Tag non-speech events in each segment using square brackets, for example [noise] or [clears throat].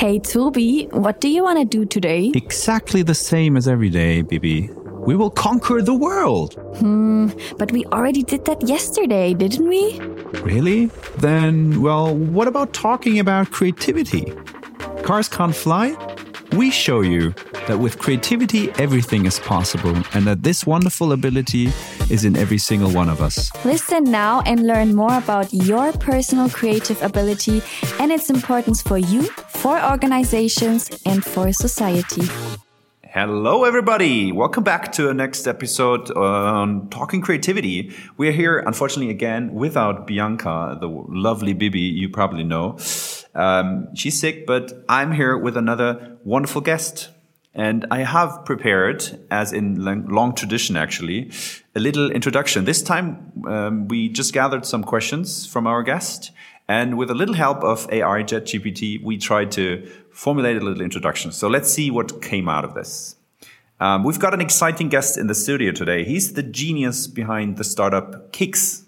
Hey Toby, what do you want to do today? Exactly the same as every day, Bibi. We will conquer the world. Hmm, but we already did that yesterday, didn't we? Really? Then, well, what about talking about creativity? Cars can't fly? We show you that with creativity, everything is possible, and that this wonderful ability is in every single one of us. Listen now and learn more about your personal creative ability and its importance for you, for organizations, and for society. Hello, everybody. Welcome back to the next episode on Talking Creativity. We're here, unfortunately, again without Bianca, the lovely Bibi you probably know. Um, she's sick, but I'm here with another wonderful guest. And I have prepared, as in long tradition actually, a little introduction. This time um, we just gathered some questions from our guest. And with a little help of AI ChatGPT, we tried to formulate a little introduction. So let's see what came out of this. Um, we've got an exciting guest in the studio today. He's the genius behind the startup Kekz.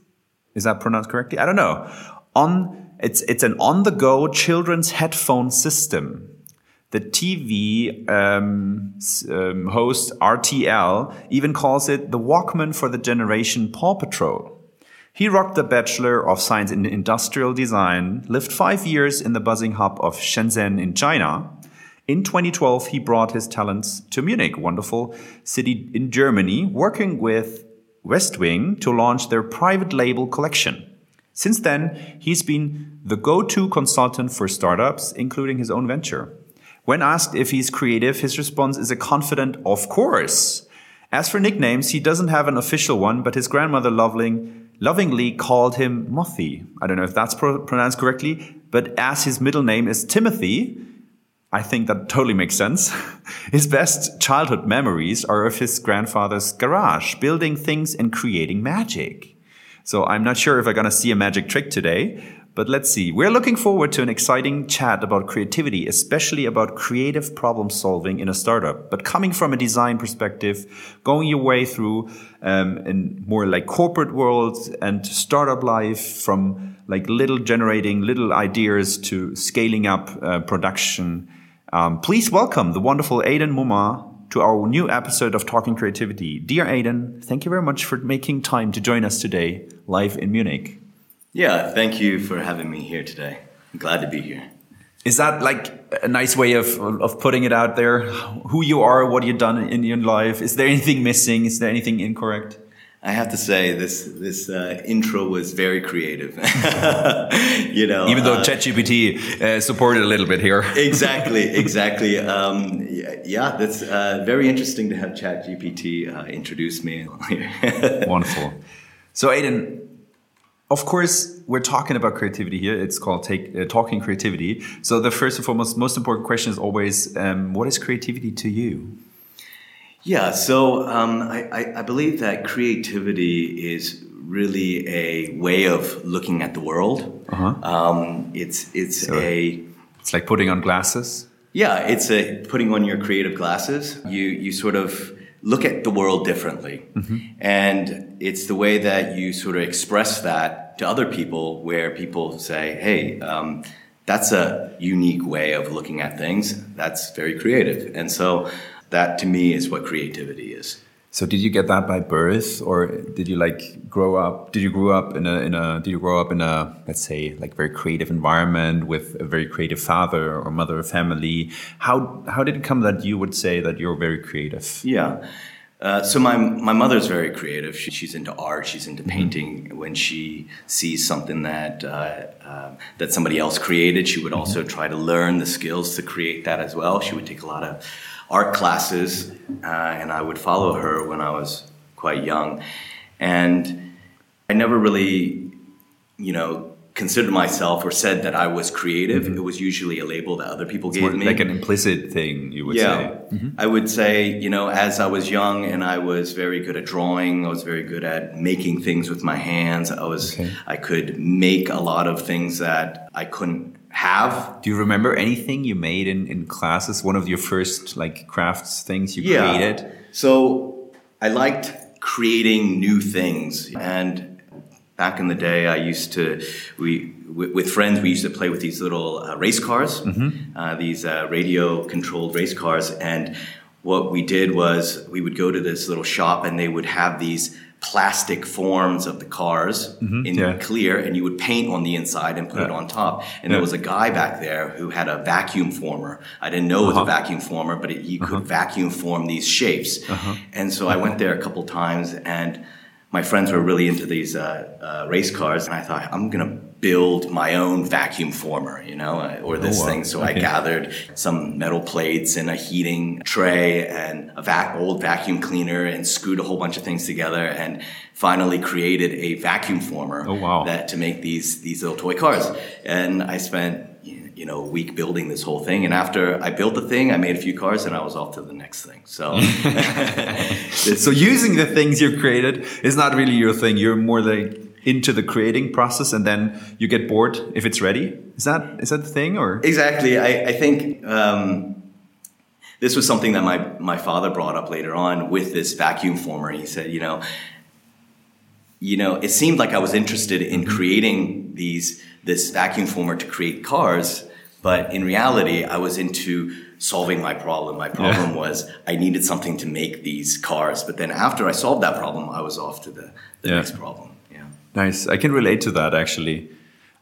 Is that pronounced correctly? I don't know. On it's it's an on-the-go children's headphone system. The TV um, um, host RTL even calls it the Walkman for the generation Paw Patrol. He rocked the Bachelor of Science in Industrial Design, lived five years in the buzzing hub of Shenzhen in China. In 2012, he brought his talents to Munich, wonderful city in Germany, working with Westwing to launch their private label collection. Since then, he's been the go-to consultant for startups, including his own venture. When asked if he's creative, his response is a confident, of course. As for nicknames, he doesn't have an official one, but his grandmother lovingly called him Mothy. I don't know if that's pro pronounced correctly, but as his middle name is Timothy, I think that totally makes sense. [laughs] his best childhood memories are of his grandfather's garage, building things and creating magic. So I'm not sure if I'm going to see a magic trick today, but let's see. We're looking forward to an exciting chat about creativity, especially about creative problem solving in a startup. But coming from a design perspective, going your way through um, in more like corporate world and startup life, from like little generating little ideas to scaling up uh, production. Um, please welcome the wonderful Adin Mumma to our new episode of Talking Creativity. Dear Adin, thank you very much for making time to join us today live in Munich. Yeah, thank you for having me here today. I'm glad to be here. Is that like a nice way of of putting it out there? Who you are, what you've done in your life? Is there anything missing? Is there anything incorrect? I have to say this this uh, intro was very creative. [laughs] you know, even though uh, ChatGPT uh, supported a little bit here. [laughs] exactly, exactly. Um, yeah, that's uh, very interesting to have ChatGPT uh, introduce me. [laughs] Wonderful. So, Adin, of course, we're talking about creativity here. It's called take, uh, talking creativity. So the first and foremost, most important question is always, um, what is creativity to you? Yeah, so um, I, I, believe that creativity is really a way of looking at the world. Uh-huh. Um, it's it's so a it's like putting on glasses. Yeah, it's a putting on your creative glasses. You you sort of look at the world differently. Mm-hmm. And it's the way that you sort of express that to other people, where people say, hey, um, that's a unique way of looking at things. That's very creative. And so that to me is what creativity is. So did you get that by birth, or did you like grow up? Did you grow up in a in a? Did you grow up in a let's say like very creative environment with a very creative father or mother or family? How how did it come that you would say that you're very creative? Yeah. Uh, so my my mother's very creative. She, she's into art. She's into mm-hmm. painting. Mm-hmm. When she sees something that uh, uh, that somebody else created, she would also mm-hmm. try to learn the skills to create that as well. She would take a lot of art classes, uh, and I would follow her when I was quite young. And I never really, you know, considered myself or said that I was creative. Mm-hmm. It was usually a label that other people it's gave me. Like an implicit thing, you would yeah. say. Mm-hmm. I would say, you know, as I was young and I was very good at drawing, I was very good at making things with my hands. I was, okay. I could make a lot of things that I couldn't have. Do you remember anything you made in, in classes? One of your first like crafts things you yeah. created? So I liked creating new things. And back in the day, I used to, we, with, friends, we used to play with these little uh, race cars, Mm-hmm. uh, these uh, radio controlled race cars. And what we did was we would go to this little shop and they would have these plastic forms of the cars in Mm-hmm. yeah. clear and you would paint on the inside and put it on top. And Yeah. there was a guy back there who had a vacuum former. I didn't know it was Uh-huh. a vacuum former, but it, he could vacuum form these shapes. And so I went there a couple times and my friends were really into these uh, uh, race cars, and I thought I'm gonna build my own vacuum former, you know, uh, or this Oh, wow. thing. So I gathered some metal plates and a heating tray and a vac- old vacuum cleaner, and screwed a whole bunch of things together, and finally created a vacuum former Oh, wow. that to make these these little toy cars. And I spent you know a week building this whole thing, and after I built the thing, I made a few cars, and I was off to the next thing. So. [laughs] [laughs] so using the things you've created is not really your thing. You're more like into the creating process, and then you get bored if it's ready. Is that is that the thing, or Exactly. I, I think um, this was something that my, my father brought up later on with this vacuum former. He said, you know, you know, it seemed like I was interested in creating these this vacuum former to create cars, but in reality, I was into solving my problem. My problem was I needed something to make these cars. But then after I solved that problem, I was off to the, the Yeah. next problem. Yeah. Nice. I can relate to that actually.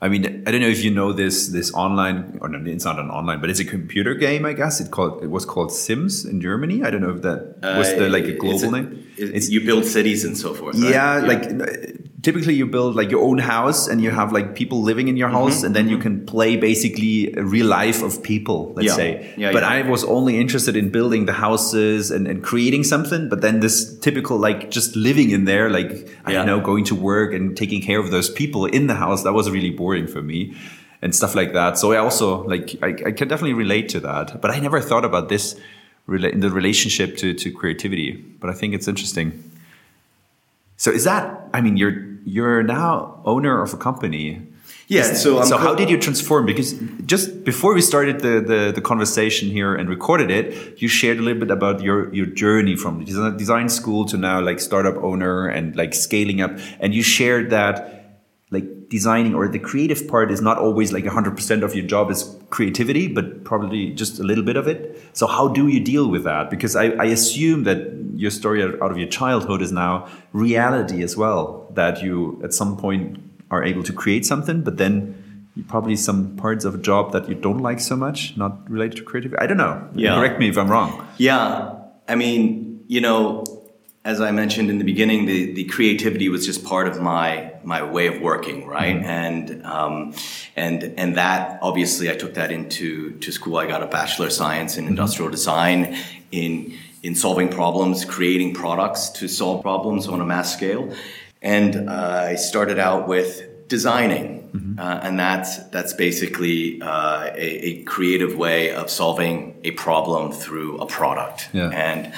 I mean, I don't know if you know this this online or no, it's not an online, but it's a computer game. I guess it called it was called Sims in Germany. I don't know if that was the, like a Uh, global it's name. it- you build cities and so forth. right? Yeah, like uh, typically you build like your own house and you have like people living in your Mm-hmm. house and then you can play basically a real life of people, let's Yeah. say. Yeah, but yeah. I was only interested in building the houses and, and creating something. But then this typical like just living in there, like I don't know, going to work and taking care of those people in the house, that was really boring for me. And stuff like that. So I also like I, I can definitely relate to that. But I never thought about this rela- in the relationship to, to creativity. But I think it's interesting. So is that? I mean, you're you're now owner of a company. Yeah, so so how did you transform? Because just before we started the, the, the conversation here and recorded it, you shared a little bit about your, your journey from design, school to now like startup owner and like scaling up. And you shared that designing or the creative part is not always like 100% of your job is creativity, but probably just a little bit of it. So how do you deal with that? Because I, I assume that your story out of your childhood is now reality as well, that you at some point are able to create something, but then probably some parts of a job that you don't like so much, not related to creativity. I don't know. Yeah. Correct me if I'm wrong. Yeah, I mean, you know, as I mentioned in the beginning, the, the creativity was just part of my my way of working, right? And um, and and that obviously I took that into to school. I got a bachelor of science in industrial design in in solving problems, creating products to solve problems on a mass scale. And uh, I started out with designing, uh, and that's that's basically uh, a, a creative way of solving a problem through a product. Yeah. And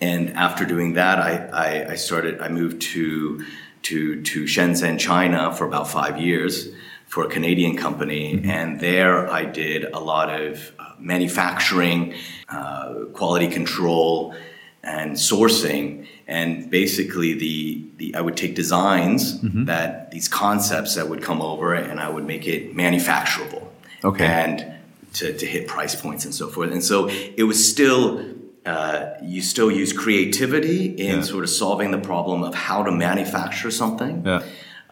and after doing that, I, I, I started. I moved to to to Shenzhen, China, for about five years for a Canadian company, and there I did a lot of uh, manufacturing, uh, quality control, and sourcing. And basically, the, the I would take designs that these concepts that would come over, and I would make it manufacturable. Okay. And to, to hit price points and so forth. And so it was still, uh, you still use creativity in Yeah. sort of solving the problem of how to manufacture something. Yeah.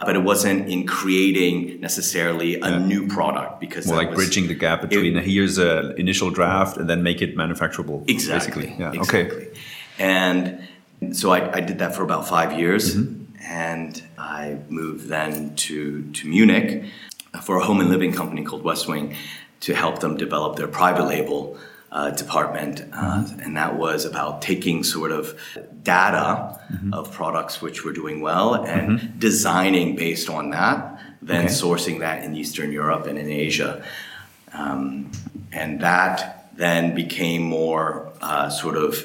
But it wasn't in creating necessarily a new product because More like was- bridging the gap between here's a initial draft and then make it manufacturable. Exactly. Basically. Yeah. Exactly. Okay. And so I, I did that for about five years, Mm-hmm. and I moved then to to Munich for a home and living company called Westwing to help them develop their private label uh, department, uh, Mm-hmm. and that was about taking sort of data Mm-hmm. of products which were doing well and designing based on that, then Okay. sourcing that in Eastern Europe and in Asia. Um, and that then became more uh, sort of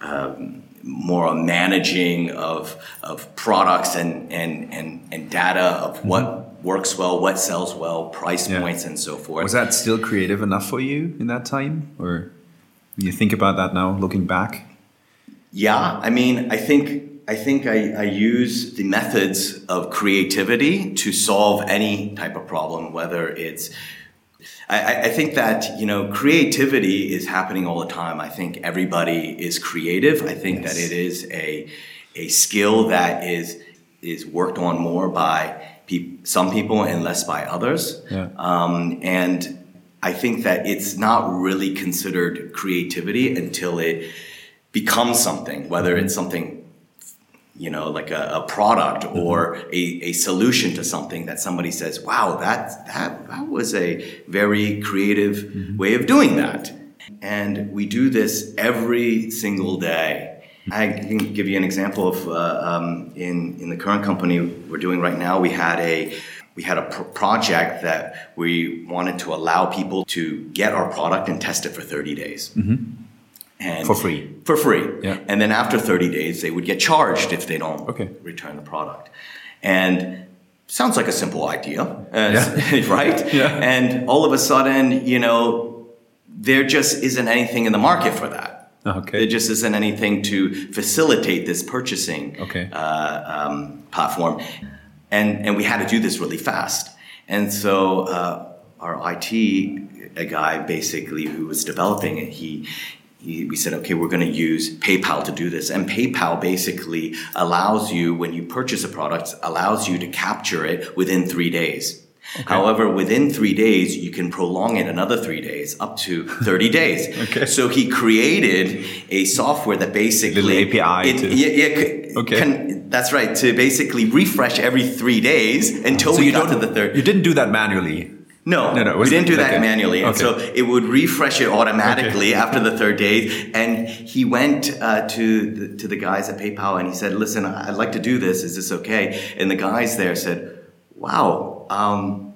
um, more a managing of, of products and, and, and, and data of what works well, what sells well, price. Yeah. points, and so forth. Was that still creative enough for you in that time? Or you think about that now, looking back? Yeah, I mean, I think I think I, I, use the methods of creativity to solve any type of problem, whether it's I, I, think that you know creativity is happening all the time. I think everybody is creative. I think yes. that it is a a skill that is is worked on more by pe- some people and less by others. Yeah. Um, and I think that it's not really considered creativity until it becomes something, whether it's something you know, like a, a product mm-hmm. or a, a solution to something that somebody says, wow, that, that, that was a very creative mm-hmm. way of doing that. And we do this every single day. I can give you an example of uh, um, in, in the current company we're doing right now, we had a we had a pr- project that we wanted to allow people to get our product and test it for 30 days. Mm-hmm. And for free. For free. Yeah. And then after 30 days, they would get charged if they don't okay. return the product. And sounds like a simple idea, uh, yeah. [laughs] right? Yeah. And all of a sudden, you know, there just isn't anything in the market for that. Okay. There just isn't anything to facilitate this purchasing okay. uh, um, platform. And, and we had to do this really fast. And so uh, our IT a guy basically who was developing it, he we said, okay, we're going to use PayPal to do this. And PayPal basically allows you, when you purchase a product, allows you to capture it within three days. Okay. However, within three days, you can prolong it another three days, up to 30 [laughs] days. okay. So he created a software that basically. Little API. It, to, yeah, yeah, okay. Can, that's right. To basically refresh every three days until so we got to the third. You didn't do that manually. No, no, no. We didn't do that okay. manually, and okay. so it would refresh it automatically okay. after the third day. And he went uh, to the, to the guys at PayPal and he said, "Listen, I'd like to do this. Is this okay?" And the guys there said, "Wow, um,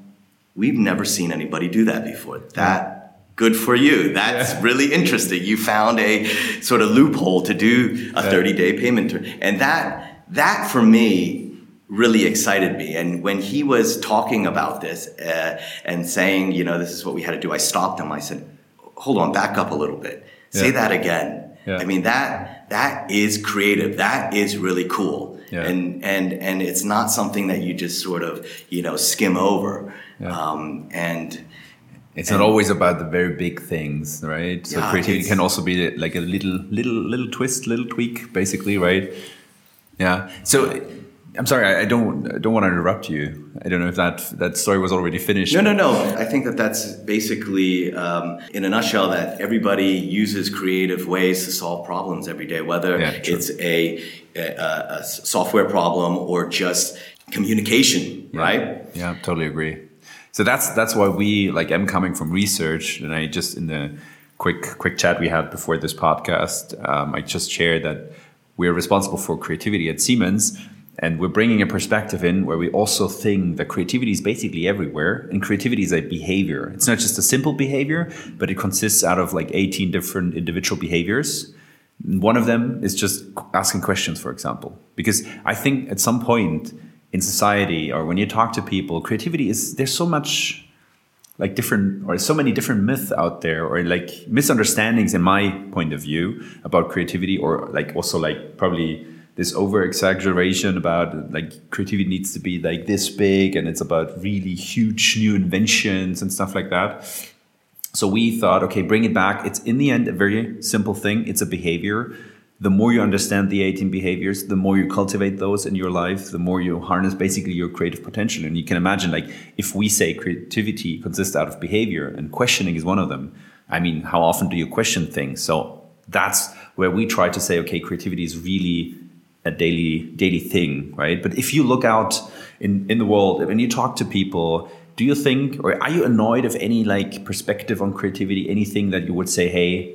we've never seen anybody do that before. That good for you. That's yeah. really interesting. You found a sort of loophole to do a 30 day payment term, and that that for me." really excited me. And when he was talking about this uh, and saying, you know, this is what we had to do, I stopped him. I said, hold on, back up a little bit. Say that again. Yeah. I mean, that, that is creative. That is really cool. Yeah. And, and, and it's not something that you just sort of, you know, skim over. Um, and, it's and, not always about the very big things, right? So creativity can also be like a little, little, little twist, little tweak, basically, right? Yeah. So I'm sorry, I, don't I don't want to interrupt you. I don't know if that that story was already finished. No, no, no. I think that that's basically, um, in a nutshell, that everybody uses creative ways to solve problems every day, whether yeah, it's a, a, a, software problem or just communication, yeah. right? Yeah, totally agree. So that's that's why we like. I'm coming from research, and I just in the quick quick chat we had before this podcast, um, I just shared that we're responsible for creativity at Siemens and we're bringing a perspective in where we also think that creativity is basically everywhere and creativity is a behavior. It's not just a simple behavior but it consists out of like 18 different individual behaviors. One of them is just asking questions for example. Because i think at some point in society or when you talk to people creativity is there's so much like different or so many different myths out there or like misunderstandings in my point of view about creativity or like also like probably this over exaggeration about like creativity needs to be like this big and it's about really huge new inventions and stuff like that. So we thought, okay, bring it back. It's in the end a very simple thing. It's a behavior. The more you understand the 18 behaviors, the more you cultivate those in your life, the more you harness basically your creative potential. And you can imagine, like, if we say creativity consists out of behavior and questioning is one of them, I mean, how often do you question things? So that's where we try to say, okay, creativity is really a daily daily thing, right? But if you look out in in the world, when you talk to people, do you think or are you annoyed of any like perspective on creativity? Anything that you would say, hey,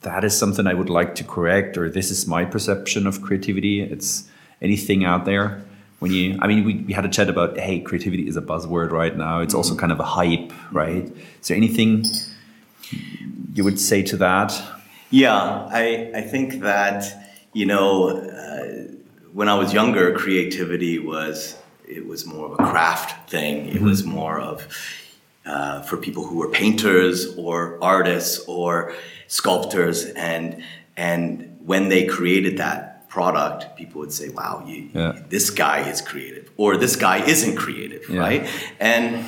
that is something I would like to correct, or this is my perception of creativity. It's anything out there when you i mean we, we had a chat about hey creativity is a buzzword right now it's also kind of a hype right so anything you would say to that yeah i i think that you know, uh, when I was younger, creativity was it was more of a craft thing. It mm-hmm. was more of uh, for people who were painters or artists or sculptors, and and when they created that product, people would say, "Wow, you, Yeah. this guy is creative," or "This guy isn't creative," Yeah. right? And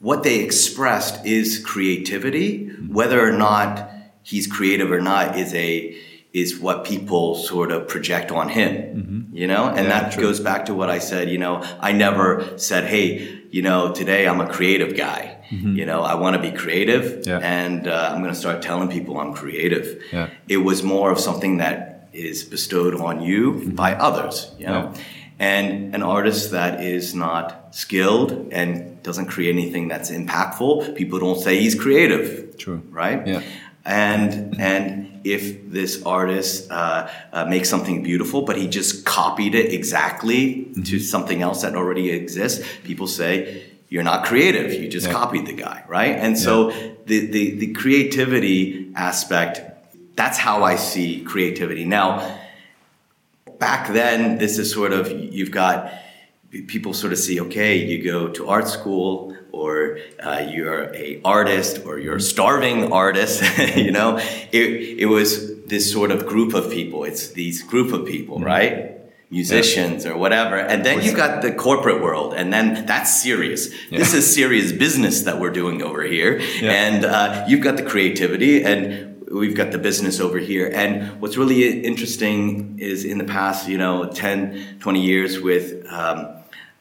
what they expressed is creativity, whether or not he's creative or not is a is what people sort of project on him, you know, and Mm-hmm. Yeah, that true. goes back to what I said. You know, I never said, "Hey, you know, today I'm a creative guy." You know, I want to be creative, Mm-hmm. Yeah. and uh, I'm going to start telling people I'm creative. Yeah. It was more of something that is bestowed on you by others, you know. And an artist that is not skilled and doesn't create anything that's impactful, people don't say he's creative. True. Right? Yeah. And and if this artist uh, uh, makes something beautiful, but he just copied it exactly to something else that already exists, people say you're not creative. You just Yeah. copied the guy, right? And so the, the the creativity aspect, that's how I see creativity. Now, back then, this is sort of you've got people sort of see okay you go to art school or uh, you're a artist or you're a starving artist [laughs] you know? It, it was this sort of group of people. It's these group of people right? Musicians or whatever. And then you've got the corporate world and then that's serious. This is serious business that we're doing over here. Yeah. and uh, you've got the creativity and we've got the business over here. And what's really interesting is in the past you know 10 20 years with um,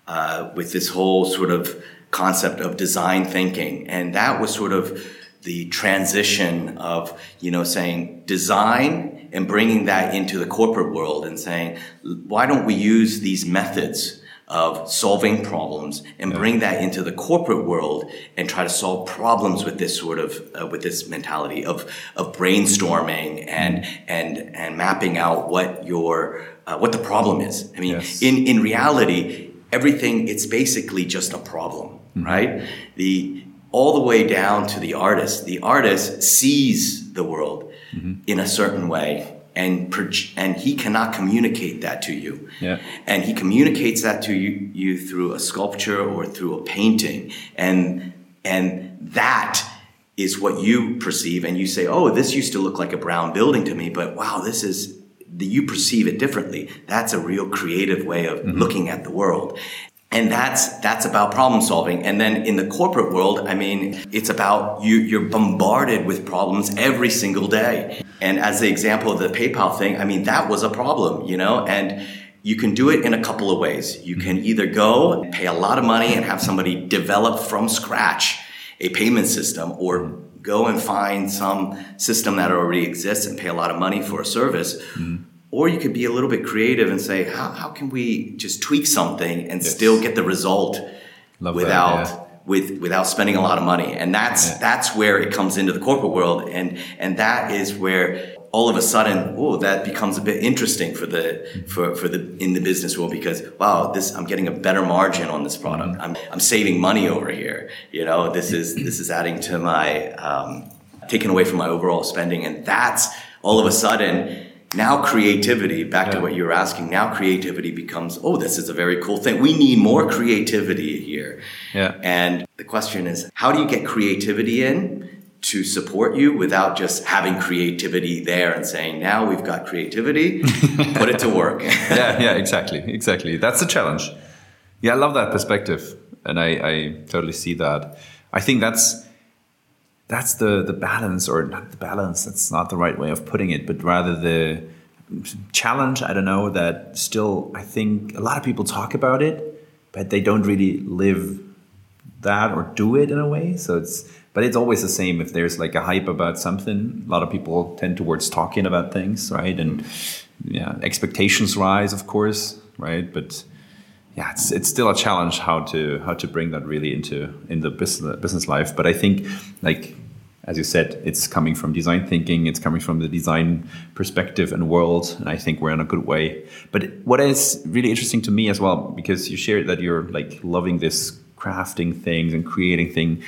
uh, with this whole sort of concept of design thinking. And that was sort of the transition of you know saying design and bringing that into the corporate world and saying why don't we use these methods of solving problems and bring that into the corporate world and try to solve problems with this sort of uh, with this mentality of of brainstorming and and and mapping out what your uh, what the problem is. I mean Yes. in in reality everything it's basically just a problem right? The all the way down to the artist. The artist sees the world mm-hmm. in a certain way and and he cannot communicate that to you. Yeah. and he communicates that to you, you through a sculpture or through a painting. And and that is what you perceive. And you say oh this used to look like a brown building to me but wow this is you perceive it differently that's a real creative way of mm-hmm. looking at the world. And that's that's about problem solving. And then in the corporate world i mean it's about you you're bombarded with problems every single day. And as the example of the paypal thing i mean that was a problem you know? And you can do it in a couple of ways. You mm-hmm. can either go and pay a lot of money and have somebody develop from scratch a payment system or mm-hmm. Go and find some system that already exists and pay a lot of money for a service. Mm-hmm. Or you could be a little bit creative and say, how, how can we just tweak something and still get the result Love that, without yeah. With without spending a lot of money? And that's Yeah. that's where it comes into the corporate world, and and that is where all of a sudden, oh, that becomes a bit interesting for the for, for the in the business world because wow, this I'm getting a better margin on this product. Mm-hmm. I'm I'm saving money over here. You know, this is [clears throat] this is adding to my um, taken away from my overall spending, and that's all of a sudden now creativity. Back to what you were asking. Now creativity becomes oh, this is a very cool thing. We need more creativity here. Yeah. And the question is, how do you get creativity in to support you without just having creativity there and saying, now we've got creativity, [laughs] put it to work. yeah, yeah, exactly, exactly. That's the challenge. Yeah, I love that perspective, and I, I totally see that. I think that's that's the the balance, or not the balance. That's not the right way of putting it, but rather the challenge. I don't know that. Still, I think a lot of people talk about it, but they don't really live that or do it in a way. So it's but it's always the same. If there's like a hype about something, a lot of people tend towards talking about things, right? And yeah, expectations rise, of course, right? But yeah, it's it's still a challenge how to how to bring that really into in the business business life. But I think like as you said, it's coming from design thinking, it's coming from the design perspective and world, and I think we're in a good way. But what is really interesting to me as well, because you shared that you're like loving this crafting things and creating thing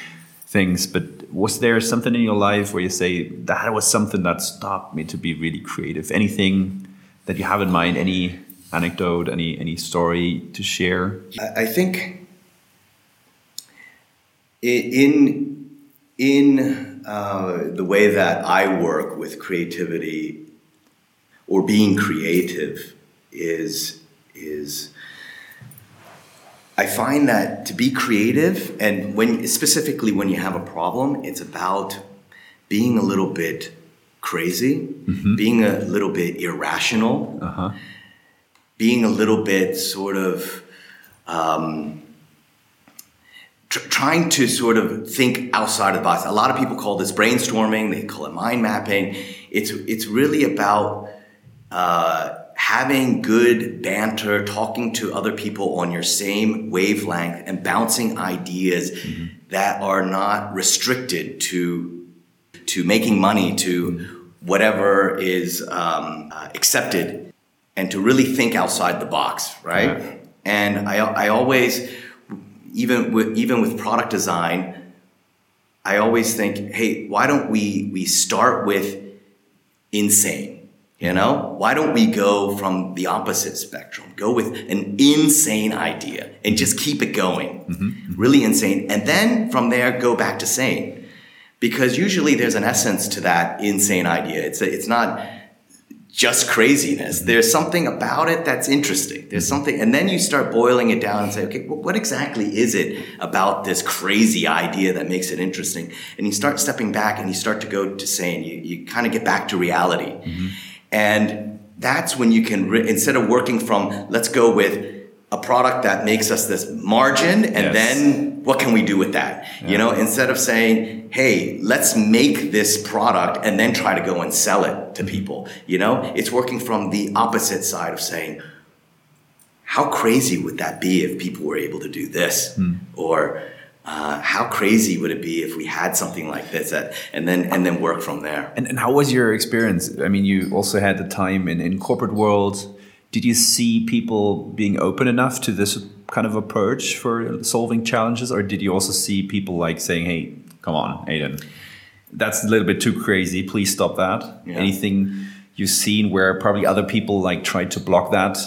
things, but was there something in your life where you say that was something that stopped me to be really creative? Anything that you have in mind? Any anecdote? Any any story to share? I think in in uh, the way that I work with creativity or being creative, is is I find that to be creative and when specifically when you have a problem, it's about being a little bit crazy, mm-hmm. being a little bit irrational, uh-huh. Being a little bit sort of um, tr- trying to sort of think outside of the box. A lot of people call this brainstorming. They call it mind mapping. It's it's really about uh, having good banter, talking to other people on your same wavelength, and bouncing ideas mm-hmm. that are not restricted to to making money, to whatever is um, uh, accepted, and to really think outside the box, right? And I, I always, even with even with product design, I always think, hey, why don't we we start with insane? You know, why don't we go from the opposite spectrum? Go with an insane idea and just keep it going. Mm-hmm. Really insane. And then from there, go back to sane. Because usually there's an essence to that insane idea. It's, it's not just craziness. There's something about it that's interesting. There's something, and then you start boiling it down and say, okay, well, what exactly is it about this crazy idea that makes it interesting? And you start stepping back and you start to go to saying, You, you kind of get back to reality. Mm-hmm. And that's when you can, re- instead of working from, let's go with a product that makes us this margin and yes. then what can we do with that? Yeah. You know, instead of saying, hey, let's make this product and then try to go and sell it to people. You know, it's working from the opposite side of saying, how crazy would that be if people were able to do this? Mm. Or, uh, how crazy would it be if we had something like this at, and then and then work from there and, and how was your experience i mean you also had the time in, in corporate world did you see people being open enough to this kind of approach for solving challenges or did you also see people like saying hey come on Adin that's a little bit too crazy please stop that yeah. anything you've seen where probably other people like tried to block that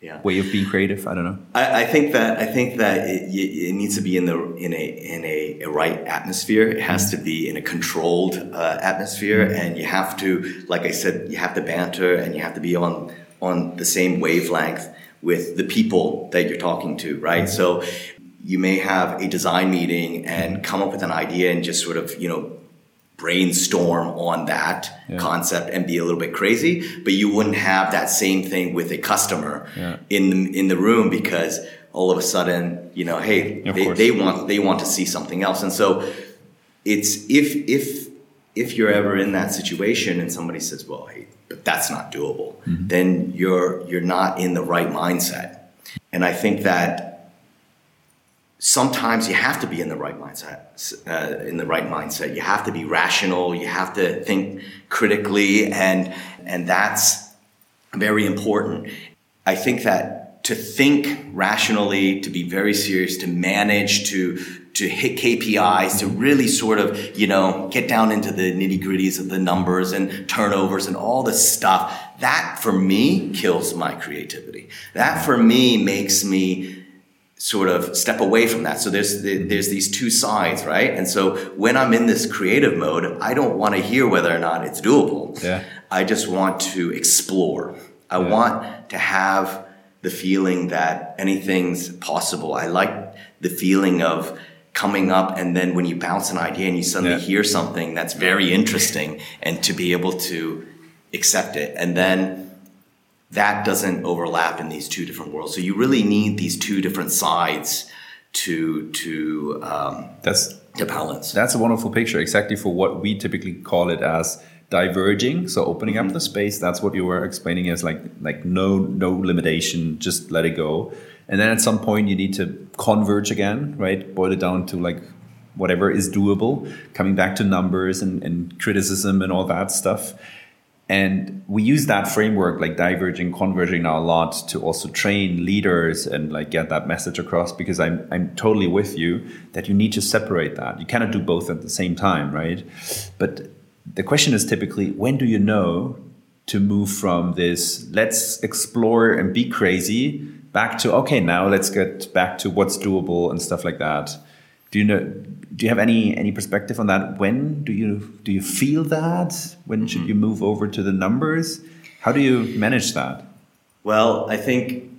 yeah. way of being creative? I don't know. I, I think that I think that it, it, needs to be in the in a in a, a right atmosphere. It has mm-hmm. to be in a controlled uh, atmosphere, mm-hmm. and you have to, like I said, you have to banter, and you have to be on on the same wavelength with the people that you're talking to, right? Mm-hmm. So you may have a design meeting and come up with an idea and just sort of you know brainstorm on that yeah. concept and be a little bit crazy, but you wouldn't have that same thing with a customer yeah. in the, in the room because all of a sudden, you know, hey, they, they, want they want to see something else, and so it's if if if you're ever in that situation and somebody says, well, hey, but that's not doable, mm-hmm. then you're you're not in the right mindset, and I think that sometimes you have to be in the right mindset uh, in the right mindset. You have to be rational. You have to think critically. And and that's very important. I think that to think rationally to be very serious to manage to to hit KPIs, to really sort of, you know, get down into the nitty gritties of the numbers and turnovers and all this stuff. That for me kills my creativity. That for me makes me sort of step away from that. So there's there's these two sides, right? And so when I'm in this creative mode, I don't want to hear whether or not it's doable. Yeah. I just want to explore. I yeah. want to have the feeling that anything's possible. I like the feeling of coming up and then when you bounce an idea and you suddenly yeah. hear something that's very interesting and to be able to accept it and then that doesn't overlap in these two different worlds. So you really need these two different sides to to um, that's to balance. That's a wonderful picture, exactly for what we typically call it as diverging. So opening mm-hmm. up the space. That's what you were explaining as like like no no limitation, just let it go. And then at some point you need to converge again, right? Boil it down to like whatever is doable, coming back to numbers and, and criticism and all that stuff. And we use that framework, like diverging, converging now a lot to also train leaders and like get that message across because I'm, I'm totally with you that you need to separate that. You cannot do both at the same time, right? But the question is typically when do you know to move from this, let's explore and be crazy, back to, okay, now let's get back to what's doable and stuff like that. Do you know? do you have any any perspective on that? When do you do you feel that? When should you move over to the numbers? How do you manage that? Well, I think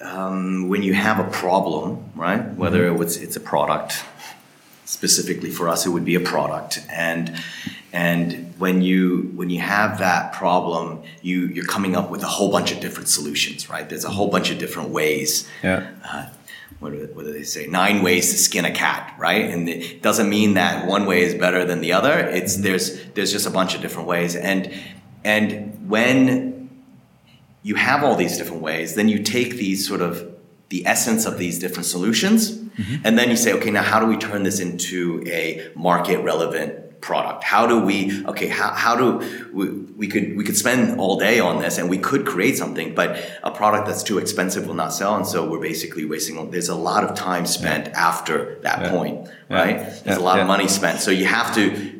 um, when you have a problem, right? Whether it's it's a product, specifically for us, it would be a product, and and when you when you have that problem, you you're coming up with a whole bunch of different solutions, right? There's a whole bunch of different ways. Yeah. Uh, what do, what do they say? Nine ways to skin a cat, right? And it doesn't mean that one way is better than the other. It's there's there's just a bunch of different ways, and and when you have all these different ways, then you take these sort of the essence of these different solutions, and then you say, okay, now how do we turn this into a market relevant product? How do we, okay, how, how do we, we could, we could spend all day on this and we could create something, but a product that's too expensive will not sell. And so we're basically wasting, there's a lot of time spent after that Yeah. point, Yeah. right? There's Yeah. a lot of money spent. So you have to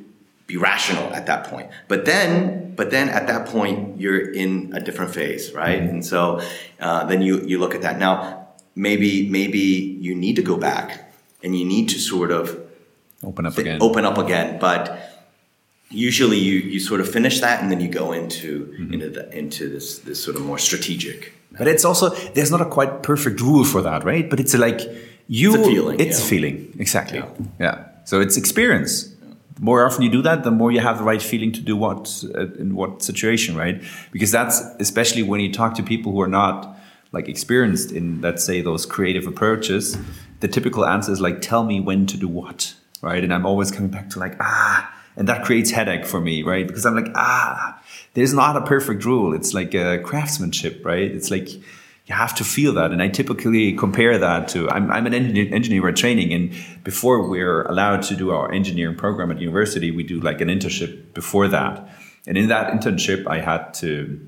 be rational at that point. But then, but then at that point, you're in a different phase, right? Mm-hmm. And so uh, then you you look at that. Now, maybe maybe you need to go back and you need to sort of Open up again. open up again. But usually, you you sort of finish that and then you go into Mm-hmm. into the, into this this sort of more strategic. But it's also there's not a quite perfect rule for that, right? But it's like you It's a feeling, It's yeah. a feeling, exactly. Yeah. So it's experience. The more often you do that, the more you have the right feeling to do what uh, in what situation, right? Because that's especially when you talk to people who are not like experienced in let's say those creative approaches. The typical answer is like, "Tell me when to do what," right? And I'm always coming back to like, ah, and that creates headache for me, right? Because I'm like, ah, there's not a perfect rule. It's like a craftsmanship, right? It's like you have to feel that. And I typically compare that to I'm, I'm an engineer, engineer by training. And before we're allowed to do our engineering program at university, we do like an internship before that. And in that internship, I had to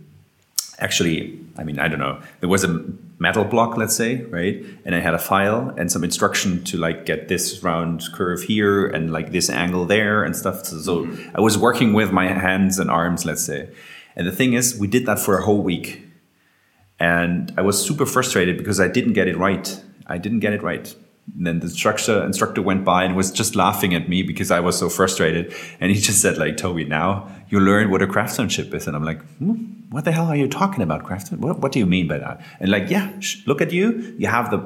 actually, I mean, I don't know, there was a metal block, let's say, right? And I had a file and some instruction to like get this round curve here and like this angle there and stuff. So, so mm-hmm. I was working with my hands and arms, let's say. And the thing is, we did that for a whole week. And I was super frustrated because I didn't get it right. I didn't get it right. And then the instructor instructor went by and was just laughing at me because I was so frustrated. And he just said, like, Toby, now you learn what a craftsmanship is. And I'm like, hmm, what the hell are you talking about, craftsman? What, what do you mean by that? And like, yeah, sh- look at you. You have the,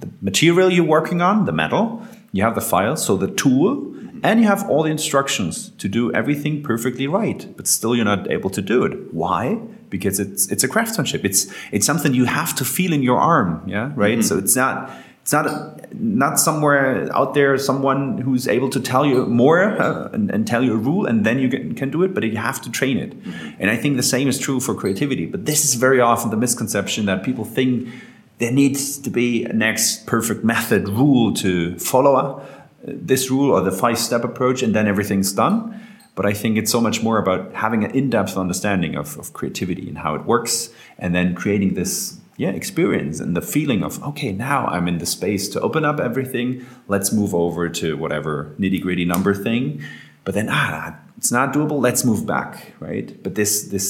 the material you're working on, the metal. You have the file, so the tool, and you have all the instructions to do everything perfectly right. But still, you're not able to do it. Why? Because it's it's a craftsmanship. It's it's something you have to feel in your arm. Yeah, right. So it's not it's not not somewhere out there someone who's able to tell you more uh, and, and tell you a rule and then you can, can do it but you have to train it. And i think the same is true for creativity but this is very often the misconception that people think there needs to be a next perfect method rule to follow uh, this rule or the five step approach and then everything's done. But I think it's so much more about having an in-depth understanding of, of creativity and how it works, and then creating this yeah experience and the feeling of okay now I'm in the space to open up everything. Let's move over to whatever nitty-gritty number thing, but then ah it's not doable. Let's move back, right? But this this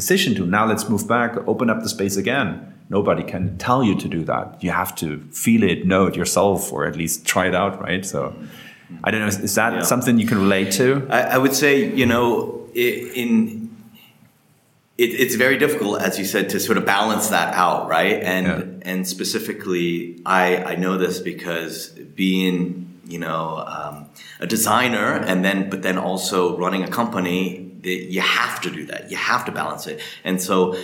decision to now let's move back, open up the space again. Nobody can tell you to do that. You have to feel it, know it yourself, or at least try it out, right? So. I don't know. Is, is that Yeah. something you can relate to? I, I would say, you know, in it, it's very difficult, as you said, to sort of balance that out, right? And Yeah. and specifically, I I know this because being you know um, a designer and then but then also running a company, that you have to do that. You have to balance it, and so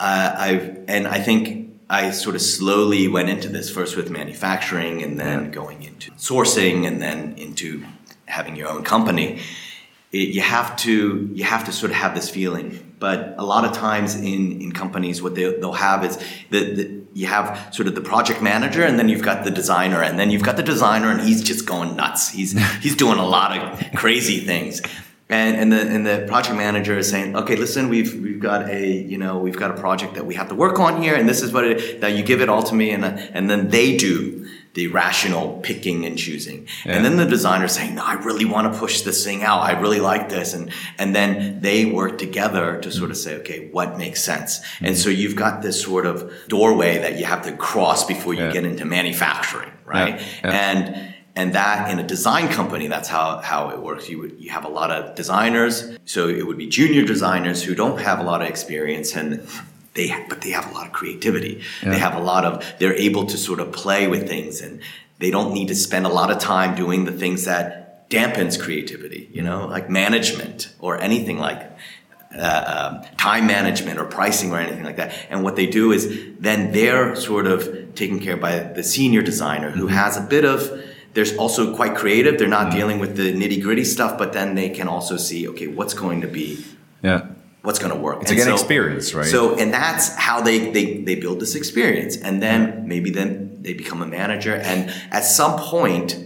uh, I've and I think I sort of slowly went into this first with manufacturing and then Yeah. going into sourcing and then into having your own company. It, you have to you have to sort of have this feeling. But a lot of times in, in companies, what they, they'll have is that you have sort of the project manager, and then you've got the designer, and then you've got the designer, and he's just going nuts. He's he's doing a lot of crazy things. And, and the and the project manager is saying, okay, listen, we've we've got a you know we've got a project that we have to work on here, and this is what it, that you give it all to me, and and then they do the rational picking and choosing, and then the designer saying, no, I really want to push this thing out, I really like this, and and then they work together to sort of say, okay, what makes sense, and mm-hmm. so you've got this sort of doorway that you have to cross before you Yeah. get into manufacturing, right, Yeah. Yeah. and and that in a design company that's how, how it works. You would you have a lot of designers. So it would be junior designers who don't have a lot of experience. And they but they have a lot of creativity. Yeah. They have a lot of they're able to sort of play with things and they don't need to spend a lot of time doing the things that dampens creativity, you know, like management or anything like uh, um, time management or pricing or anything like that. And what they do is then they're sort of taken care of by the senior designer who mm-hmm. has a bit of they're also quite creative. They're not mm-hmm. dealing with the nitty gritty stuff, but then they can also see, okay, what's going to be yeah what's going to work. It's and again so, experience, right? So, and that's how they, they, they build this experience. And then maybe then they become a manager. And at some point,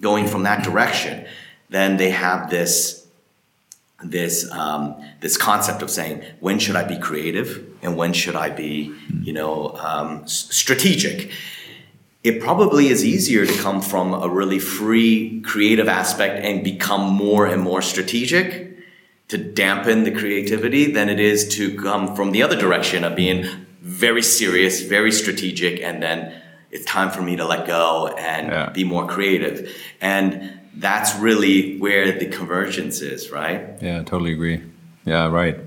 going from that direction, then they have this, this, um, this concept of saying, when should I be creative and when should I be, you know, um, strategic? It probably is easier to come from a really free creative aspect and become more and more strategic to dampen the creativity than it is to come from the other direction of being very serious, very strategic, and then it's time for me to let go and yeah. be more creative. And that's really where the convergence is, right? Yeah, totally agree. Yeah, right.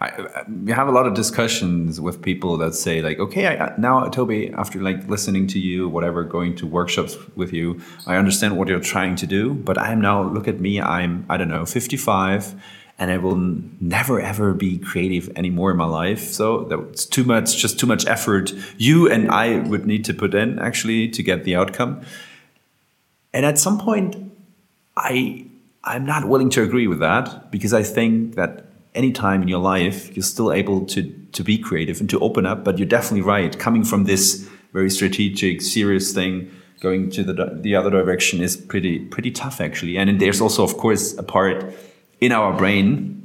I, we have a lot of discussions with people that say like, okay, I, now Toby, after like listening to you, whatever, going to workshops with you, I understand what you're trying to do, but I'm now look at me, I'm I don't know, 55 and I will never ever be creative anymore in my life. So that's too much, just too much effort you and I would need to put in actually to get the outcome. And at some point, I I'm not willing to agree with that because I think that any time in your life you're still able to to be creative and to open up. But you're definitely right. Coming from this very strategic, serious thing, going to the the other direction is pretty pretty tough actually. And there's also, of course, a part in our brain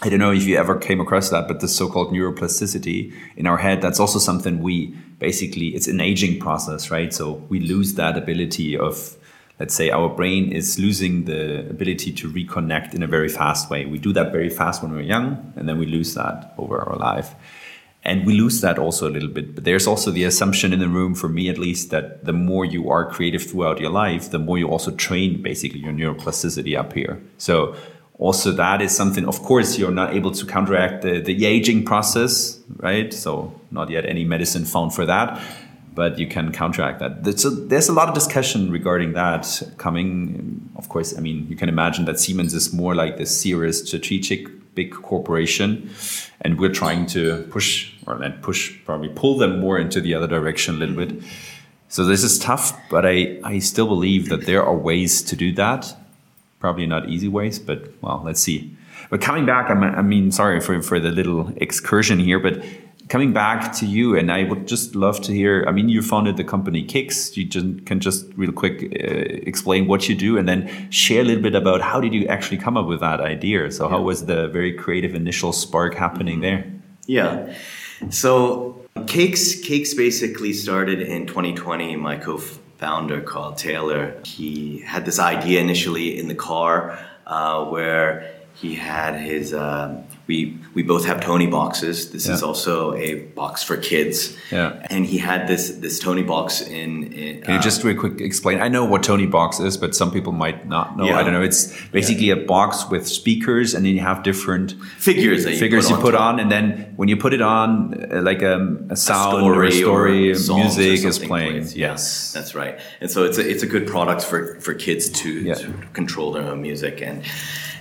I don't know if you ever came across that, but the so-called neuroplasticity in our head, that's also something we basically, it's an aging process, right? So we lose that ability of, let's say our brain is losing the ability to reconnect in a very fast way. We do that very fast when we're young, and then we lose that over our life. And we lose that also a little bit. But there's also the assumption in the room, for me at least, that the more you are creative throughout your life, the more you also train basically your neuroplasticity up here. So also that is something of course you're not able to counteract the, the aging process right? So not yet any medicine found for that but you can counteract that. So there's a lot of discussion regarding that coming. Of course i mean you can imagine that siemens is more like the serious strategic big corporation and we're trying to push or then push probably pull them more into the other direction a little bit. So this is tough but i i still believe that there are ways to do that probably not easy ways, but well, let's see. But coming back, I mean, sorry for, for the little excursion here, but coming back to you, and I would just love to hear. I mean, you founded the company Kekz. You just, can just real quick uh, explain what you do, and then share a little bit about how did you actually come up with that idea. So, yeah. how was the very creative initial spark happening there? Yeah. So, Kekz Kekz basically started in 2020. My co founder called Taylor. He had this idea initially in the car uh, where he had his uh, we we both have Tonieboxes. This yeah. is also a box for kids. Yeah. And he had this this Toniebox in. in Can you just really quick explain? I know what Toniebox is, but some people might not know. Yeah. I don't know. It's basically yeah. a box with speakers, and then you have different figures that figures you put, you put on, and then when you put it on, uh, like um, a sound a or a story, or music is playing. Plays. Yes, that's right. And so it's a it's a good product for for kids to, to control their own music and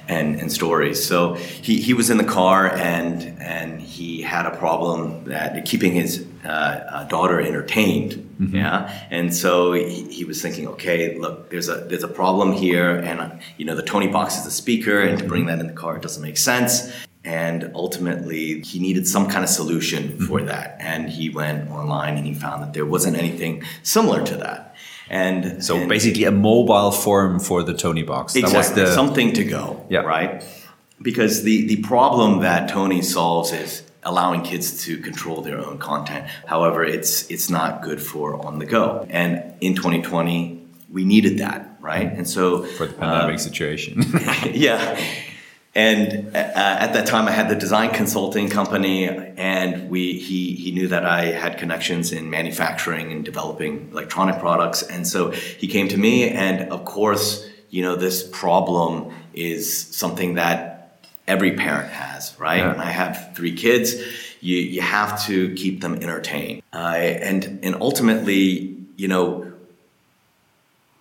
and, and stories. So he, he was in the car and and he had a problem that keeping his uh, uh, daughter entertained. Mm-hmm. Yeah, and so he, he, was thinking, okay, look, there's a there's a problem here, and you know the Toniebox is a speaker, and to bring that in the car it doesn't make sense. And ultimately, he needed some kind of solution mm-hmm. for that. And he went online and he found that there wasn't anything similar to that. And so and basically a mobile form for the Toniebox. Exactly. The, something to go. Yeah. Right. Because the, the problem that Tony solves is allowing kids to control their own content. However, it's it's not good for on the go. And in 2020, we needed that, right? And so for the pandemic uh, situation. [laughs] yeah. And uh, at that time, I had the design consulting company, and we he he knew that I had connections in manufacturing and developing electronic products, and so he came to me. And of course, you know, this problem is something that every parent has, right? Yeah. And I have three kids. You you have to keep them entertained, uh, and and ultimately, you know,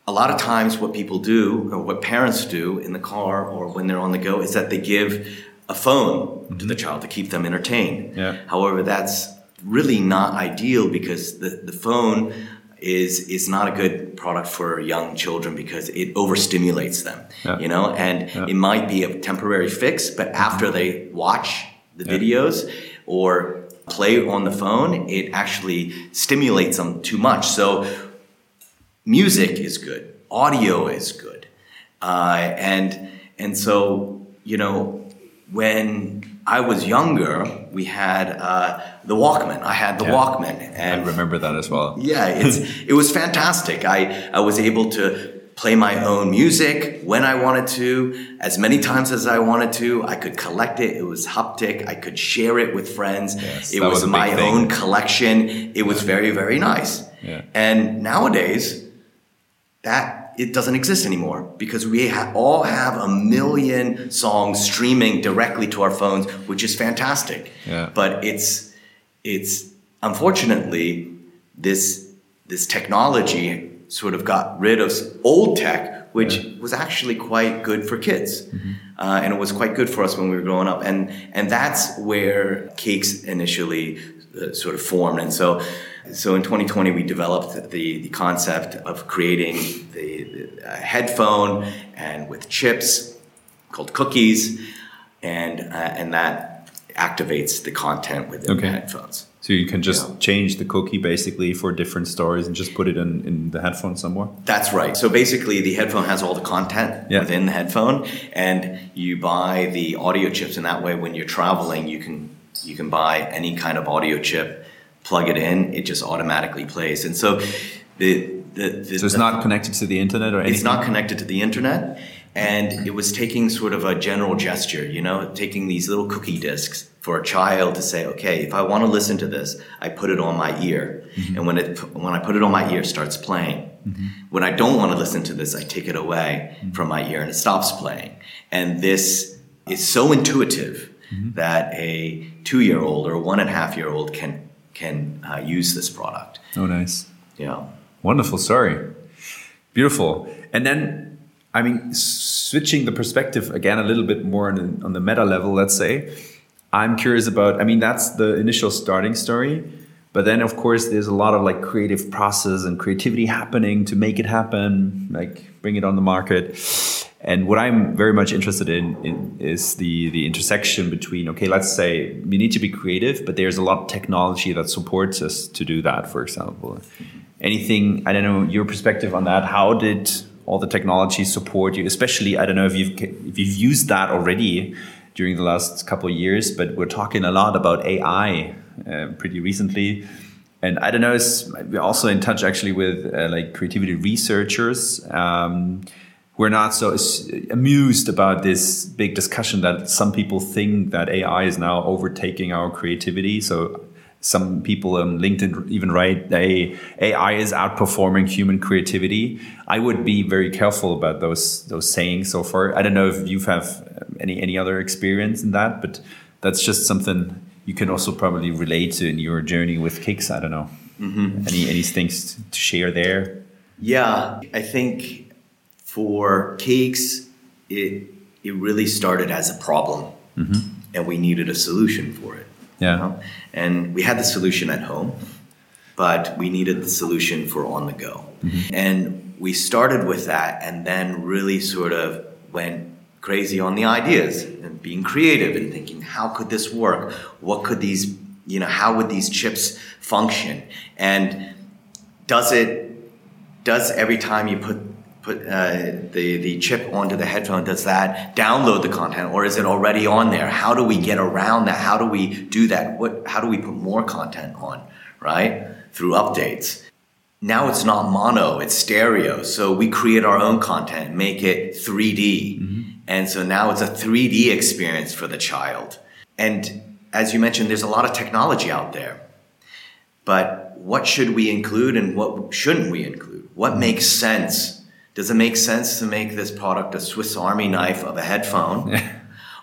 a lot of times what people do or what parents do in the car or when they're on the go is that they give a phone to the mm-hmm. child to keep them entertained. Yeah. However, that's really not ideal because the, the phone is is not a good product for young children because it overstimulates them. Yeah. You know, and Yeah. it might be a temporary fix, but mm-hmm. after they watch the videos or play on the phone, it actually stimulates them too much. So music is good, audio is good, uh, and and so you know when I was younger, we had uh, the Walkman. I had the Yeah. Walkman, I and remember that as well. yeah, it's [laughs] it was fantastic. I I was able to play my own music when I wanted to, as many times as I wanted to. I could collect it. It was haptic. I could share it with friends. Yes, it was, was my own collection. It was very very nice. Yeah. And nowadays, that it doesn't exist anymore because we ha- all have a million songs streaming directly to our phones, which is fantastic. Yeah. But it's it's unfortunately this this technology sort of got rid of old tech, which was actually quite good for kids, uh, and it was quite good for us when we were growing up, and and that's where Kekz initially uh, sort of formed, and so. So in 2020, we developed the, the concept of creating the, the uh, headphone and with chips called cookies, and uh, and that activates the content within Okay. the headphones. So you can just Yeah. change the cookie basically for different stories and just put it in, in the headphone somewhere. That's right. So basically, the headphone has all the content Yeah. within the headphone, and you buy the audio chips. And that way, when you're traveling, you can you can buy any kind of audio chip, plug it in, it just automatically plays. And so the the, the So it's the- not connected to the internet or anything? it's not connected to the internet, and it was taking sort of a general gesture, you know, taking these little cookie discs for a child to say, okay, if I want to listen to this, I put it on my ear, mm-hmm. and when it when I put it on my ear, it starts playing. Mm-hmm. When I don't want to listen to this, I take it away mm-hmm. from my ear and it stops playing. And this is so intuitive that a two-year-old or one and a half year old can can uh, use this product. Oh, nice. Yeah. Wonderful story. Beautiful. And then, I mean, switching the perspective again a little bit more on on the meta level, let's say, I'm curious about, I mean, that's the initial starting story. But then, of course, there's a lot of like creative process and creativity happening to make it happen, like bring it on the market. And what I'm very much interested in, in is the the intersection between okay, let's say we need to be creative, but there's a lot of technology that supports us to do that. For example, anything I don't know your perspective on that. How did all the technology support you? Especially I don't know if you've if you've used that already during the last couple of years, but we're talking a lot about AI uh, pretty recently. And I don't know, we're also in touch actually with uh, like creativity researchers. Um, we're not so amused about this big discussion that some people think that AI is now overtaking our creativity. So some people on LinkedIn even write they AI is outperforming human creativity. I would be very careful about those those sayings so far. I don't know if you have uh, any any other experience in that, but that's just something you can also probably relate to in your journey with Kekz. I don't know. Mm-hmm. Any any things to share there? Yeah, I think for Kekz, it it really started as a problem, mm-hmm. and we needed a solution for it. Yeah. you know? And we had the solution at home, but we needed the solution for on the go. Mm-hmm. And we started with that, and then really sort of went crazy on the ideas and being creative and thinking, how could this work? What could these, you know, how would these chips function? And does it does every time you put put uh, the the chip onto the headphone does that download the content or is it already on there? How do we get around that? How do we do that? What how do we put more content on right through updates? Now it's not mono it's stereo. So we create our own content make it 3d and so now it's a 3d experience for the child. And as you mentioned there's a lot of technology out there. But what should we include and what shouldn't we include? What makes sense? Does it make sense to make this product a Swiss Army knife of a headphone? [laughs]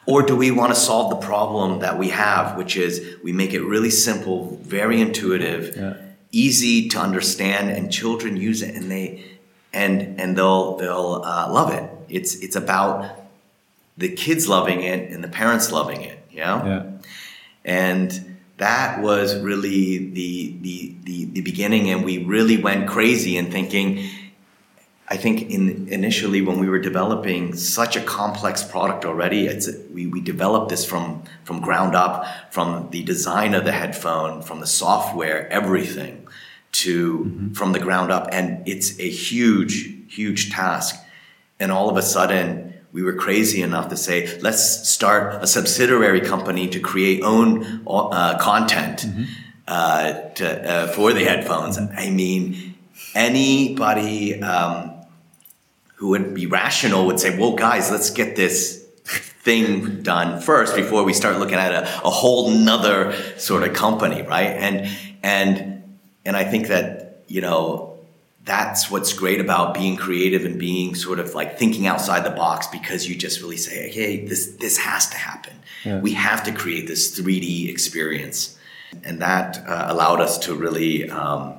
Or do we want to solve the problem that we have, which is we make it really simple, very intuitive, Yeah. easy to understand, and children use it and they and and they'll they'll uh, love it. It's it's about the kids loving it and the parents loving it. Yeah. Yeah. And that was really the, the, the, the beginning. And we really went crazy in thinking, I think in initially when we were developing such a complex product already, it's, we, we developed this from, from ground up, from the design of the headphone, from the software, everything to from the ground up. And it's a huge, huge task. And all of a sudden, we were crazy enough to say, let's start a subsidiary company to create own uh, content uh, to, uh, for the headphones. I mean, anybody um, who would be rational would say, well, guys, let's get this thing done first before we start looking at a, a whole nother sort of company, right? And, and, and I think that, you know, that's what's great about being creative and being sort of like thinking outside the box because you just really say, hey, this, this has to happen. Yeah. We have to create this 3D experience. And that uh, allowed us to really um,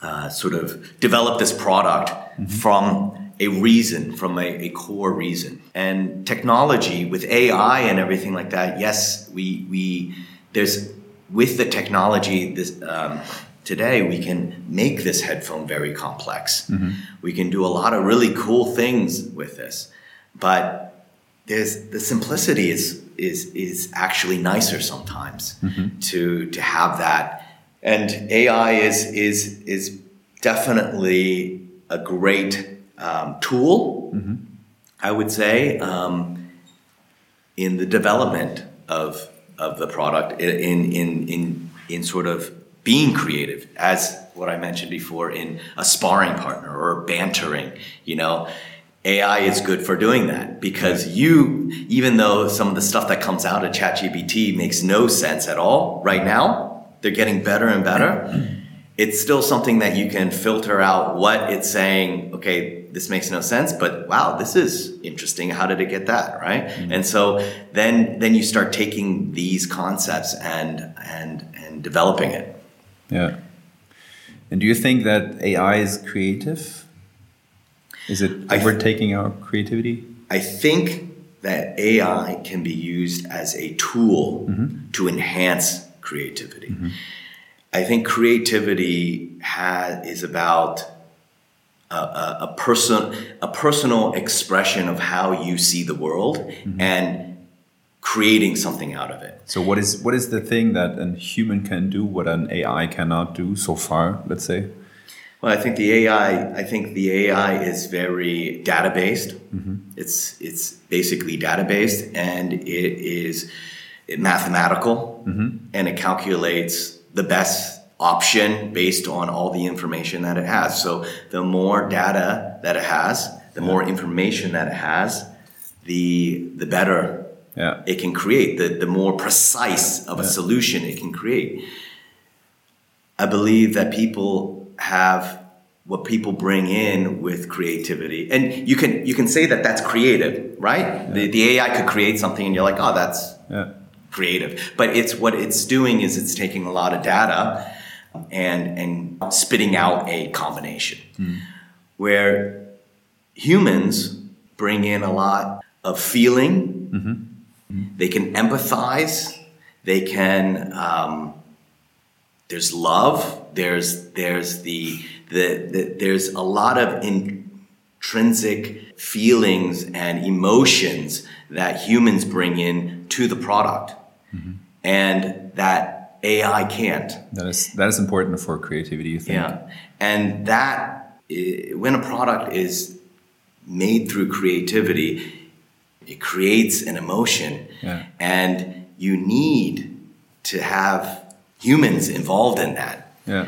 uh, sort of develop this product from a reason, from a, a core reason. And technology with AI and everything like that, yes, we, we there's with the technology this um, today we can make this headphone very complex. We can do a lot of really cool things with this, but there's the simplicity is is is actually nicer sometimes to to have that. And AI is is is definitely a great um, tool, I would say, um, in the development of of the product, in in in in sort of being creative, as what I mentioned before, in a sparring partner or bantering. You know, AI is good for doing that because you, even though some of the stuff that comes out of ChatGPT makes no sense at all right now, they're getting better and better. [clears throat] It's still something that you can filter out what it's saying. Okay, this makes no sense, but wow, this is interesting. How did it get that right? Mm-hmm. And so then then you start taking these concepts and and and developing it. Yeah. And do you think that AI is creative? Is it overtaking our creativity? I think that AI can be used as a tool mm-hmm. to enhance creativity. Mm-hmm. I think creativity has, is about a, a, a person a personal expression of how you see the world mm-hmm. and creating something out of it. So what is what is the thing that a human can do what an AI cannot do so far? Let's say. Well, I think the AI. I think the AI is very data based. Mm-hmm. It's it's basically data based, and it is mathematical, mm-hmm. and it calculates the best option based on all the information that it has. So the more data that it has, the more information that it has, the the better Yeah. it can create. The the more precise of a solution it can create. I believe that people have what people bring in with creativity, and you can you can say that that's creative, right? The the AI could create something, and you're like, oh, that's Yeah. creative. But it's what it's doing is it's taking a lot of data and and spitting out a combination. Where humans bring in a lot of feeling. They can empathize. They can. Um, there's love. There's there's the, the the there's a lot of intrinsic feelings and emotions that humans bring in to the product, and that AI can't. That is that is important for creativity. You think? Yeah, and that when a product is made through creativity, it creates an emotion, Yeah. and you need to have humans involved in that. Yeah.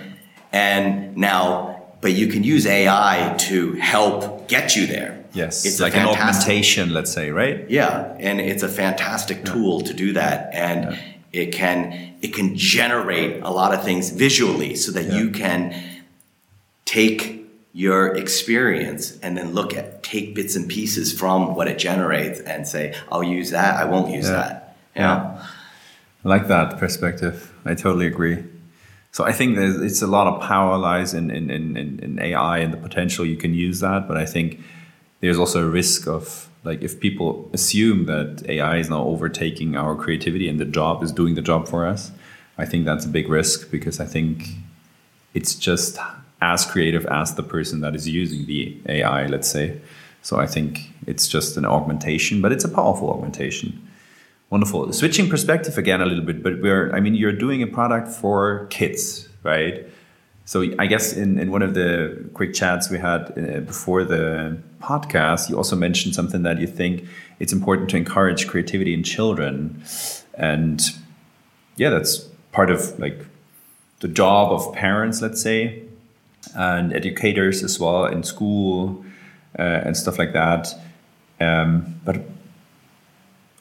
And now, but you can use AI to help get you there. Yes. it's like an augmentation, let's say, right? yeah, and it's a fantastic tool to do that, and it can it can generate a lot of things visually, so that you can take your experience and then look at take bits and pieces from what it generates and say, I'll use that, I won't use Yeah. that. Yeah. I like that perspective. I totally agree. So I think there's, it's a lot of power lies in, in, in, in in AI and the potential you can use that. But I think there's also a risk of like if people assume that AI is now overtaking our creativity and the job is doing the job for us, I think that's a big risk because I think it's just as creative as the person that is using the AI, let's say. So I think it's just an augmentation, but it's a powerful augmentation. Wonderful. Switching perspective again a little bit, but we're, I mean, you're doing a product for kids, right? So I guess in, in one of the quick chats we had uh, before the podcast, you also mentioned something that you think it's important to encourage creativity in children. And yeah, that's part of like the job of parents, let's say, and educators as well in school uh, and stuff like that. Um, but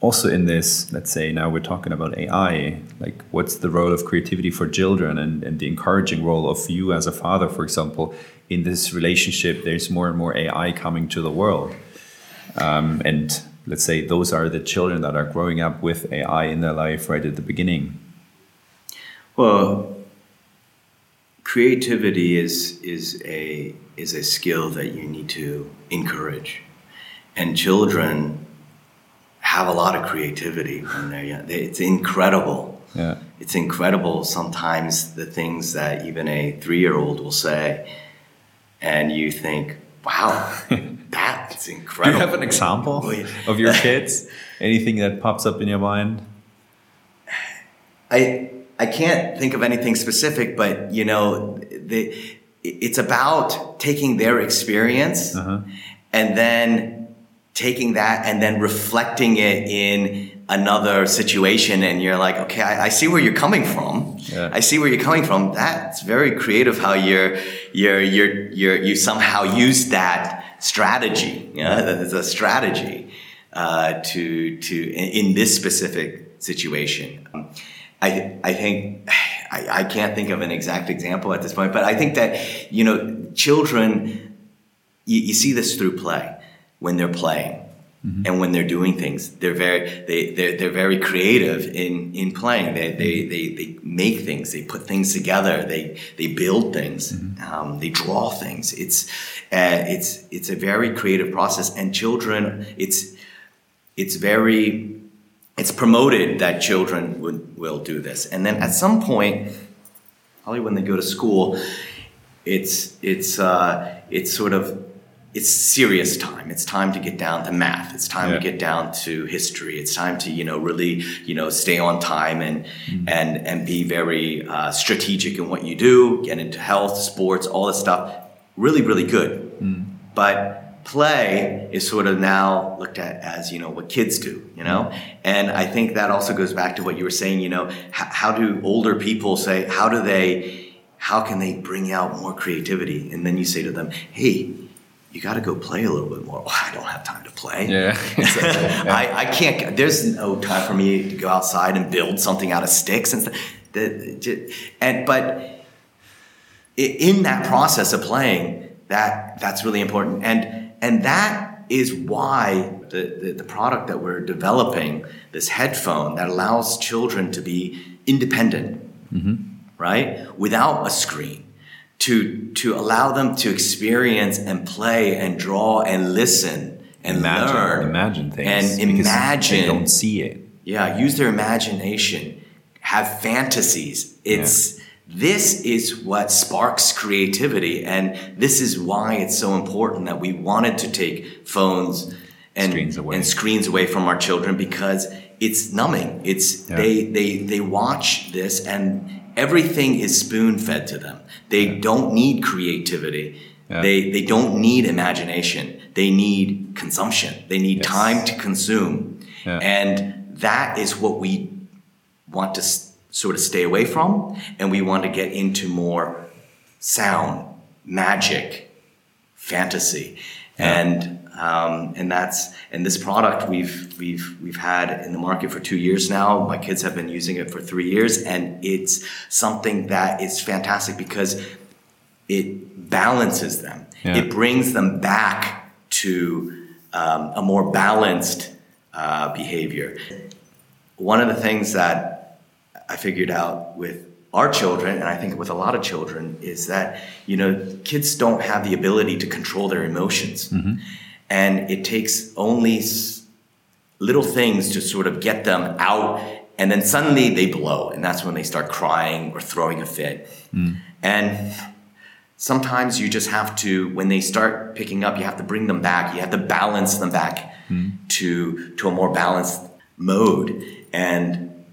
also in this, let's say now we're talking about AI, like what's the role of creativity for children and, and the encouraging role of you as a father, for example, in this relationship, there's more and more AI coming to the world. Um, and let's say those are the children that are growing up with AI in their life right at the beginning. Well, creativity is is a is a skill that you need to encourage, and children have a lot of creativity when they're young. It's incredible. Yeah. It's incredible sometimes the things that even a three year old will say, and you think, "Wow, [laughs] that's incredible. Do you have an example of your kids? Anything that pops up in your mind? I I can't think of anything specific, but you know, the, it's about taking their experience Uh-huh. and then taking that and then reflecting it in another situation, and you're like, okay, I, I see where you're coming from. Yeah. I see where you're coming from. That's very creative. How you're you're you're you're you somehow use that strategy. Yeah, that is a strategy uh, to to in, in this specific situation. I I think I, I can't think of an exact example at this point, but I think that you know children you, you see this through play when they're playing and when they're doing things. They're very they they're, they're very creative in in playing. They, they they they make things. They put things together. They they build things. Um, they draw things. It's uh, it's it's a very creative process. And children it's it's very it's promoted that children would, will do this. And then at some point probably when they go to school it's it's uh, it's sort of it's serious time. It's time to get down to math. It's time Yeah. to get down to history. It's time to you know really you know stay on time and mm-hmm. and and be very uh, strategic in what you do. Get into health, sports, all this stuff. Really, really good. Mm-hmm. But play is sort of now looked at as you know what kids do you know mm-hmm. and i think that also goes back to what you were saying you know how, how do older people say how do they how can they bring out more creativity and then you say to them hey you got to go play a little bit more. Oh, [laughs] i don't have time to play. [laughs] Yeah. I, I can't there's no time for me to go outside and build something out of sticks and stuff. And but in that process of playing that that's really important. And and that is why the, the, the product that we're developing this headphone that allows children to be independent mm-hmm. right? Without a screen to to allow them to experience and play and draw and listen and imagine, learn imagine things. and imagine They don't see it. yeah, use their imagination, have fantasies. It's this is what sparks creativity, and this is why it's so important that we wanted to take phones and Screens away. and screens away from our children because it's numbing. It's Yeah. they they they watch this and everything is spoon fed to them. They don't need creativity. Yeah. They they don't need imagination. They need consumption. They need Yes. time to consume. Yeah. And that is what we want to s- sort of stay away from. And we want to get into more sound, magic, fantasy. And um, and that's and this product we've we've we've had in the market for two years now. My kids have been using it for three years, and it's something that is fantastic because it balances them. Yeah. It brings them back to um, a more balanced uh, behavior. One of the things that I figured out with our children, and I think with a lot of children, is that you know kids don't have the ability to control their emotions, mm-hmm. And it takes only little things to sort of get them out, and then suddenly they blow, and that's when they start crying or throwing a fit, mm. and sometimes you just have to when they start picking up you have to bring them back you have to balance them back mm. to to a more balanced mode and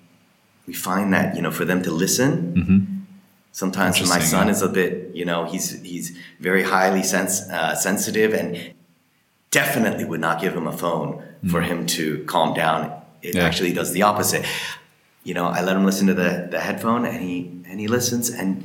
we find that you know for them to listen mm-hmm. sometimes my son is a bit you know he's he's very highly sens- uh, sensitive and definitely would not give him a phone mm. for him to calm down it yeah. actually does the opposite you know i let him listen to the the headphone and he and he listens and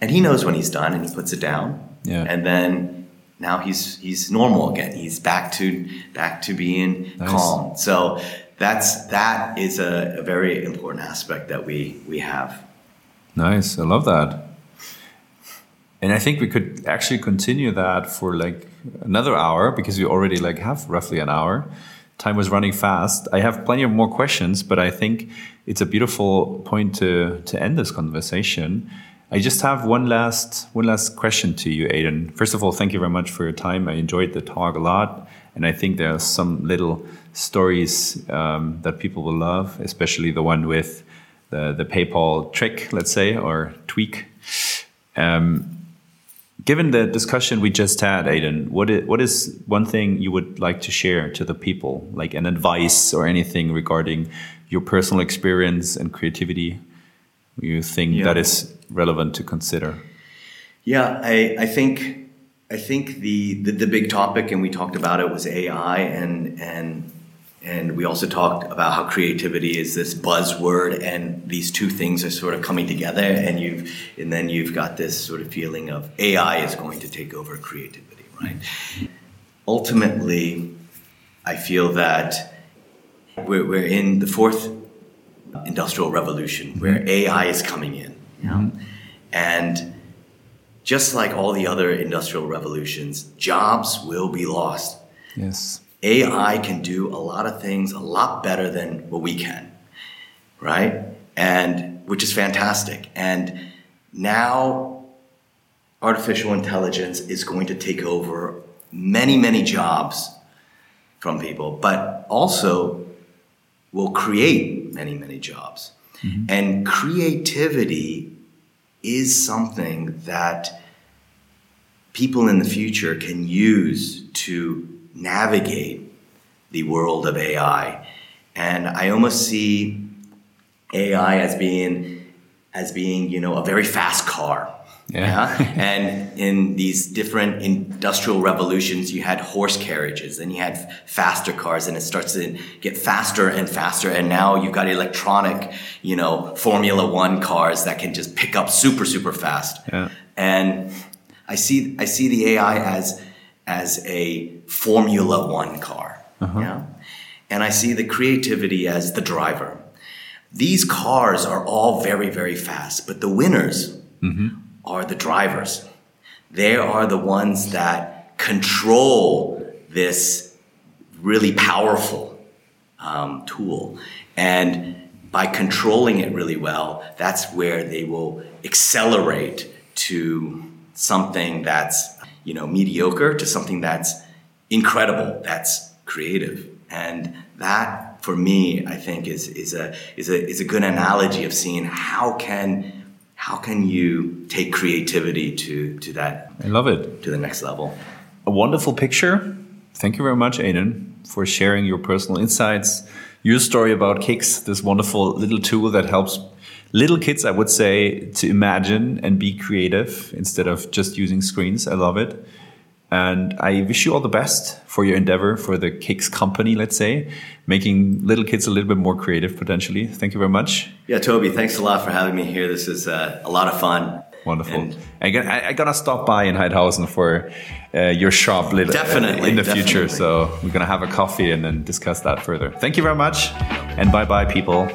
and he knows when he's done and he puts it down yeah and then now he's he's normal again he's back to back to being nice. calm so that's that is a, a very important aspect that we we have. Nice, I love that. And I think we could actually continue that for like another hour because we already like have roughly an hour. Time was running fast. I have plenty of more questions, but I think it's a beautiful point to to end this conversation. I just have one last one last question to you, Adin. First of all, thank you very much for your time. I enjoyed the talk a lot, and I think there are some little stories um, that people will love, especially the one with the, the PayPal trick, let's say, or tweak. Um, given the discussion we just had, Adin, what is, what is one thing you would like to share to the people, like an advice or anything regarding your personal experience and creativity you think yeah. that is relevant to consider? Yeah, I, I think I think the, the, the big topic, and we talked about it, was AI, and and and we also talked about how creativity is this buzzword, and these two things are sort of coming together, and you've and then you've got this sort of feeling of AI is going to take over creativity, right? Ultimately, I feel that we're, we're in the fourth industrial revolution where AI is coming in, you know? and just like all the other industrial revolutions, jobs will be lost. Yes AI can do a lot of things a lot better than what we can, right? And which is fantastic. And now artificial intelligence is going to take over many, many jobs from people, but also will create many, many jobs. Mm-hmm. And creativity is something that people in the future can use to navigate the world of AI. And I almost see AI as being as being, you know, a very fast car. Yeah. yeah. and in these different industrial revolutions, you had horse carriages, and you had faster cars, and it starts to get faster and faster. And now you've got electronic, you know, Formula One cars that can just pick up super, super fast. Yeah. And I see, I see the AI as as a Formula One car. Uh-huh. Yeah? And I see the creativity as the driver. These cars are all very, very fast, but the winners mm-hmm. are the drivers. They are the ones that control this really powerful um, tool. And by controlling it really well, that's where they will accelerate to something that's you know, mediocre to something that's incredible, that's creative. And that for me, I think is, is a, is a, is a good analogy of seeing how can, how can you take creativity to, to that? I love it. To the next level. A wonderful picture. Thank you very much, Adin, for sharing your personal insights, your story about Kekz, this wonderful little tool that helps little kids, I would say, to imagine and be creative instead of just using screens. I love it. And I wish you all the best for your endeavor for the Kekz company, let's say, making little kids a little bit more creative potentially. Thank you very much. Yeah, Toby, thanks a lot for having me here. This is uh, a lot of fun. Wonderful. And I, I, gotta stop by in Haidhausen for uh, your shop little, definitely, in the definitely. future. So we're gonna have a coffee and then discuss that further. Thank you very much, and bye bye, people.